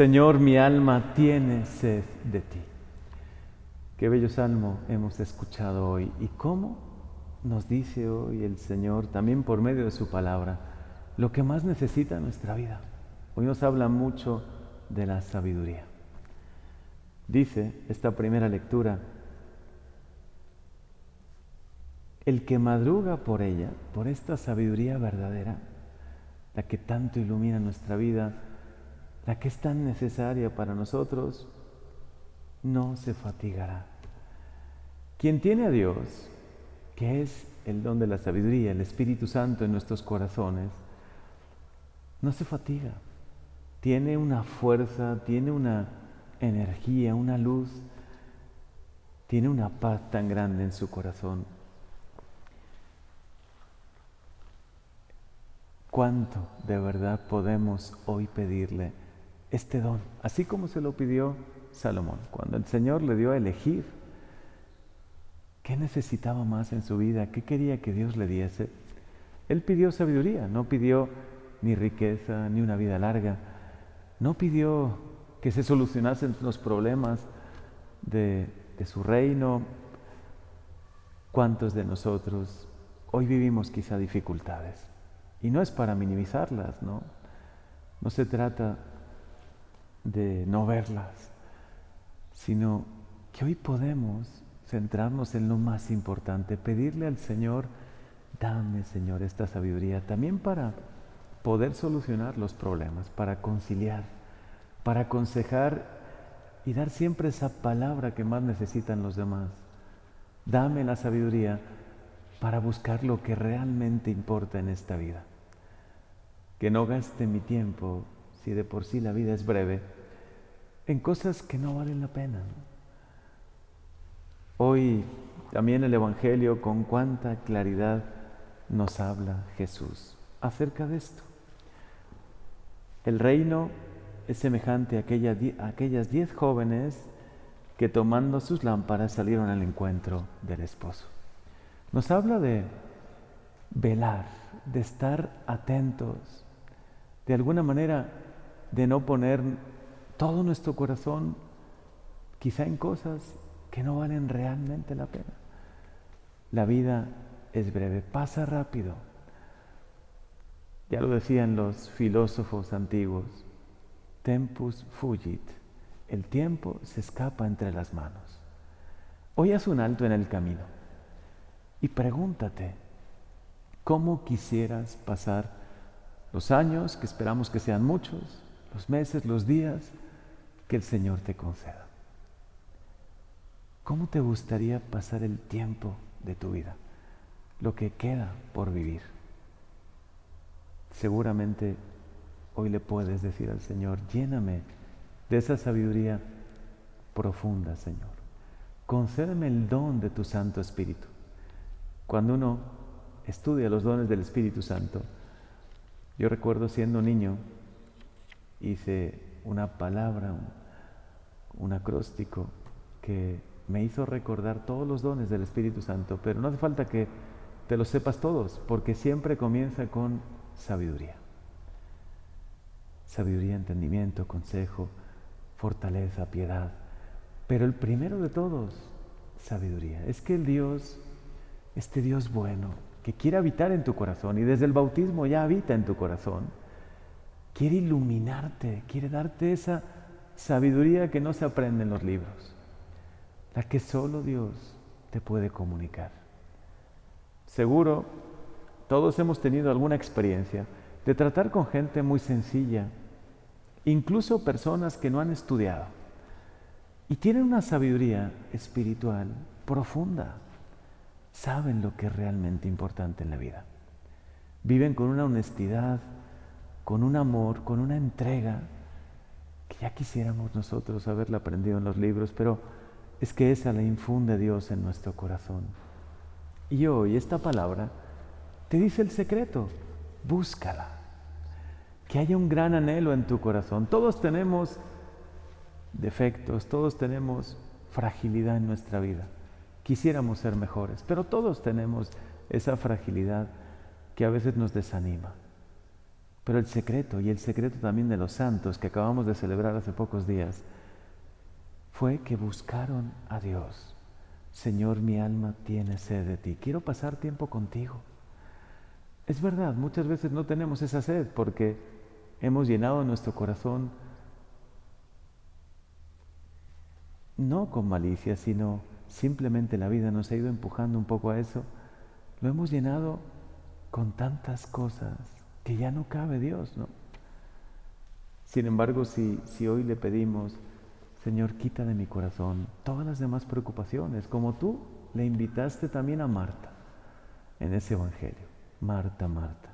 Señor, mi alma tiene sed de ti. Qué bello salmo hemos escuchado hoy. ¿Y cómo nos dice hoy el Señor, también por medio de su palabra, lo que más necesita nuestra vida? Hoy nos habla mucho de la sabiduría. Dice esta primera lectura, el que madruga por ella, por esta sabiduría verdadera, la que tanto ilumina nuestra vida, la que es tan necesaria para nosotros, no se fatigará. Quien tiene a Dios, que es el don de la sabiduría, el Espíritu Santo en nuestros corazones, no se fatiga. Tiene una fuerza, tiene una energía, una luz, tiene una paz tan grande en su corazón. ¿Cuánto de verdad podemos hoy pedirle este don, así como se lo pidió Salomón, cuando el Señor le dio a elegir qué necesitaba más en su vida, qué quería que Dios le diese. Él pidió sabiduría, no pidió ni riqueza, ni una vida larga, no pidió que se solucionasen los problemas de, su reino. ¿Cuántos de nosotros hoy vivimos quizá dificultades? Y no es para minimizarlas, ¿no? No se trata de no verlas, sino que hoy podemos centrarnos en lo más importante, pedirle al Señor, dame Señor esta sabiduría, también para poder solucionar los problemas, para conciliar, para aconsejar y dar siempre esa palabra que más necesitan los demás. Dame la sabiduría para buscar lo que realmente importa en esta vida. Que no gaste mi tiempo si de por sí la vida es breve, en cosas que no valen la pena. Hoy también el Evangelio con cuánta claridad nos habla Jesús acerca de esto. El reino es semejante a, a aquellas diez jóvenes que tomando sus lámparas salieron al encuentro del esposo. Nos habla de velar, de estar atentos, de alguna manera de no poner todo nuestro corazón quizá en cosas que no valen realmente la pena. La vida es breve, pasa rápido. Ya lo decían los filósofos antiguos, tempus fugit, el tiempo se escapa entre las manos. Hoy haz un alto en el camino y pregúntate, ¿cómo quisieras pasar los años, que esperamos que sean muchos, los meses, los días que el Señor te conceda. ¿Cómo te gustaría pasar el tiempo de tu vida? Lo que queda por vivir. Seguramente hoy le puedes decir al Señor, lléname de esa sabiduría profunda, Señor. Concédeme el don de tu Santo Espíritu. Cuando uno estudia los dones del Espíritu Santo, yo recuerdo siendo niño, hice una palabra, un, acróstico que me hizo recordar todos los dones del Espíritu Santo, pero no hace falta que te los sepas todos, porque siempre comienza con sabiduría. Sabiduría, entendimiento, consejo, fortaleza, piedad. Pero el primero de todos, sabiduría. Es que el Dios, este Dios bueno, que quiere habitar en tu corazón y desde el bautismo ya habita en tu corazón, quiere iluminarte, quiere darte esa sabiduría que no se aprende en los libros, la que solo Dios te puede comunicar. Seguro, todos hemos tenido alguna experiencia de tratar con gente muy sencilla, incluso personas que no han estudiado, y tienen una sabiduría espiritual profunda saben lo que es realmente importante en la vida. Viven con una honestidad, con un amor, con una entrega que ya quisiéramos nosotros haberla aprendido en los libros, pero es que esa la infunde Dios en nuestro corazón. Y hoy esta palabra te dice el secreto, búscala, que haya un gran anhelo en tu corazón. Todos tenemos defectos, todos tenemos fragilidad en nuestra vida quisiéramos ser mejores, pero todos tenemos esa fragilidad que a veces nos desanima. Pero el secreto, y el secreto también de los santos que acabamos de celebrar hace pocos días, fue que buscaron a Dios. Señor, mi alma tiene sed de ti. Quiero pasar tiempo contigo. Es verdad, muchas veces no tenemos esa sed porque hemos llenado nuestro corazón no con malicia, sino simplemente la vida nos ha ido empujando un poco a eso. Lo hemos llenado con tantas cosas que ya no cabe Dios, ¿no? Sin embargo, si, si hoy le pedimos, Señor, quita de mi corazón todas las demás preocupaciones, como tú le invitaste también a Marta en ese Evangelio. Marta, Marta,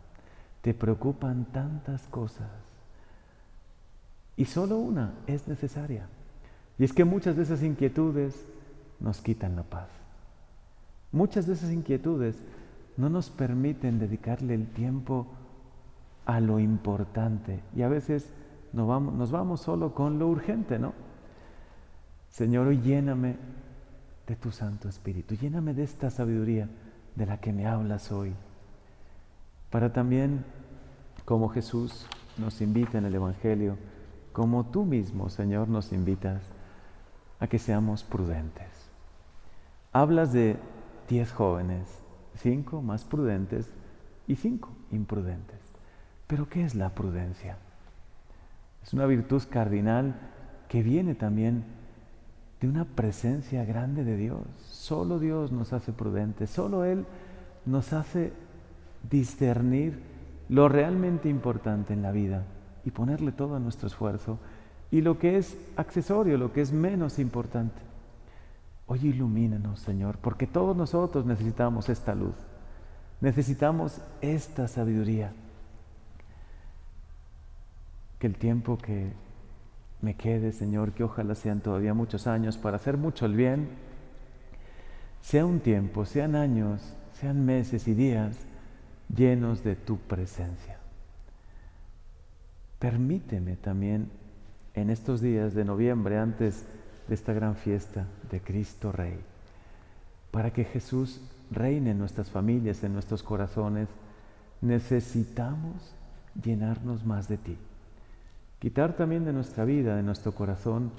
te preocupan tantas cosas y solo una es necesaria. Y es que muchas de esas inquietudes nos quitan la paz. Muchas de esas inquietudes no nos permiten dedicarle el tiempo a lo importante y a veces nos vamos, nos vamos solo con lo urgente, ¿no? Señor, hoy lléname de tu Santo Espíritu, lléname de esta sabiduría de la que me hablas hoy, para también, como Jesús nos invita en el Evangelio, como tú mismo, Señor, nos invitas a que seamos prudentes. Hablas de diez jóvenes, cinco más prudentes y cinco imprudentes. Pero ¿qué es la prudencia? Es una virtud cardinal que viene también de una presencia grande de Dios. Solo Dios nos hace prudentes, solo Él nos hace discernir lo realmente importante en la vida y ponerle todo nuestro esfuerzo y lo que es accesorio, lo que es menos importante. Hoy ilumínanos, Señor, porque todos nosotros necesitamos esta luz, necesitamos esta sabiduría. Que el tiempo que me quede, Señor, que ojalá sean todavía muchos años para hacer mucho el bien, sea un tiempo, sean años, sean meses y días llenos de tu presencia. Permíteme también en estos días de noviembre, antes de esta gran fiesta de Cristo Rey, para que Jesús reine en nuestras familias, en nuestros corazones, necesitamos llenarnos más de ti. Quitar también de nuestra vida, de nuestro corazón,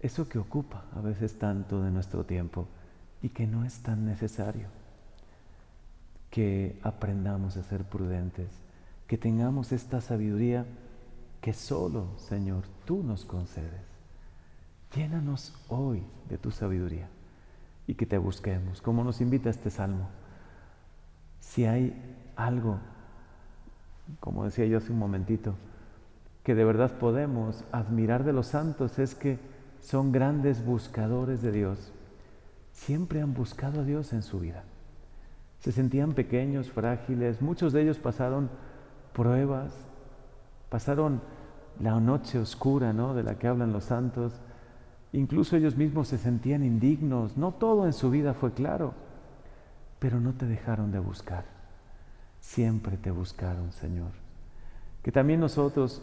eso que ocupa a veces tanto de nuestro tiempo y que no es tan necesario. Que aprendamos a ser prudentes, que tengamos esta sabiduría que solo, Señor, tú nos concedes. Llénanos hoy de tu sabiduría y que te busquemos, como nos invita este salmo. Si hay algo, como decía yo hace un momentito, que de verdad podemos admirar de los santos es que son grandes buscadores de Dios. Siempre han buscado a Dios en su vida. Se sentían pequeños, frágiles, muchos de ellos pasaron pruebas, pasaron la noche oscura ¿no? de la que hablan los santos. Incluso ellos mismos se sentían indignos. No todo en su vida fue claro, pero no te dejaron de buscar. Siempre te buscaron, Señor. Que también nosotros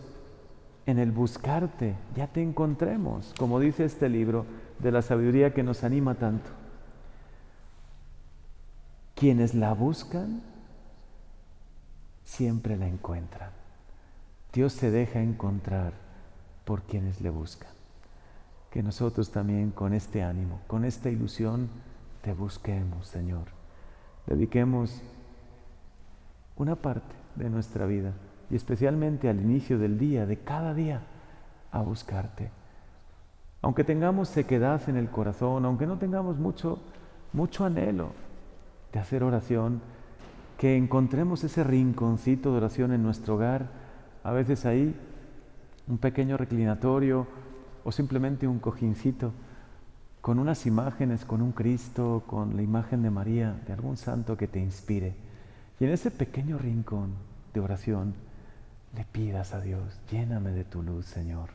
en el buscarte ya te encontremos, como dice este libro de la sabiduría que nos anima tanto. Quienes la buscan, siempre la encuentran. Dios se deja encontrar por quienes le buscan. Que nosotros también con este ánimo, con esta ilusión, te busquemos, Señor. Dediquemos una parte de nuestra vida y especialmente al inicio del día, de cada día, a buscarte. Aunque tengamos sequedad en el corazón, aunque no tengamos mucho, mucho anhelo de hacer oración, que encontremos ese rinconcito de oración en nuestro hogar, a veces ahí un pequeño reclinatorio o simplemente un cojincito con unas imágenes, con un Cristo, con la imagen de María, de algún santo que te inspire. Y en ese pequeño rincón de oración le pidas a Dios, lléname de tu luz, Señor.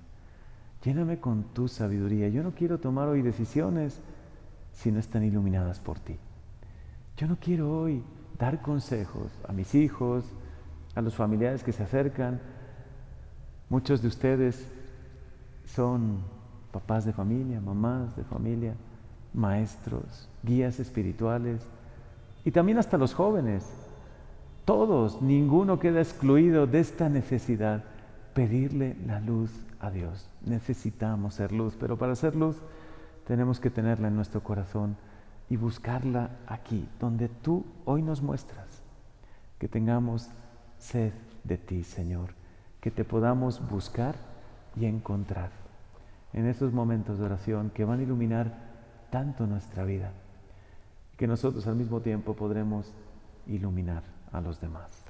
Lléname con tu sabiduría. Yo no quiero tomar hoy decisiones si no están iluminadas por ti. Yo no quiero hoy dar consejos a mis hijos, a los familiares que se acercan. Muchos de ustedes son papás de familia, mamás de familia, maestros, guías espirituales y también hasta los jóvenes. Todos, ninguno queda excluido de esta necesidad, pedirle la luz a Dios. Necesitamos ser luz, pero para ser luz tenemos que tenerla en nuestro corazón y buscarla aquí, donde tú hoy nos muestras. Que tengamos sed de ti, Señor, que te podamos buscar y encontrar en estos momentos de oración que van a iluminar tanto nuestra vida, que nosotros al mismo tiempo podremos iluminar a los demás.